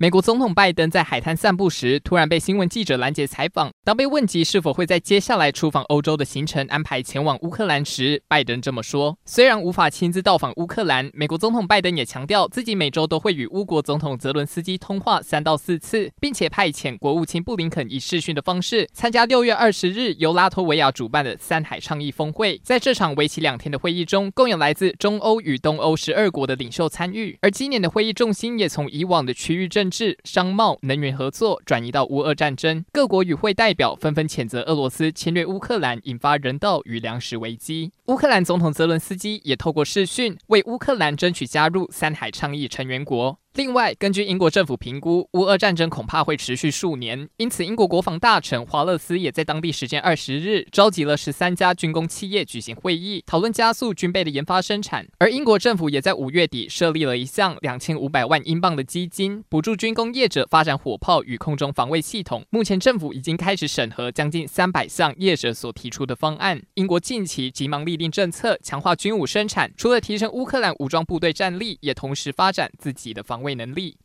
美国总统拜登在海滩散步时，突然被新闻记者拦截采访。当被问及是否会在接下来出访欧洲的行程安排前往乌克兰时，拜登这么说：“虽然无法亲自到访乌克兰，美国总统拜登也强调自己每周都会与乌国总统泽伦斯基通话三到四次，并且派遣国务卿布林肯以视讯的方式参加六月二十日由拉脱维亚主办的三海倡议峰会。在这场为期两天的会议中，共有来自中欧与东欧十二国的领袖参与，而今年的会议重心也从以往的区域政治、商贸、能源合作转移到乌俄战争。各国与会代表纷纷谴责俄罗斯侵略乌克兰，引发人道与粮食危机。乌克兰总统泽伦斯基也透过视讯为乌克兰争取加入三海倡议成员国。另外，根据英国政府评估，乌俄战争恐怕会持续数年，因此英国国防大臣华勒斯也在当地时间二十日召集了十三家军工企业举行会议，讨论加速军备的研发生产。而英国政府也在五月底设立了一项两千五百万英镑的基金，补助军工业者发展火炮与空中防卫系统。目前政府已经开始审核将近三百项业者所提出的方案。英国近期急忙立定政策，强化军武生产，除了提升乌克兰武装部队战力，也同时发展自己的防卫能力。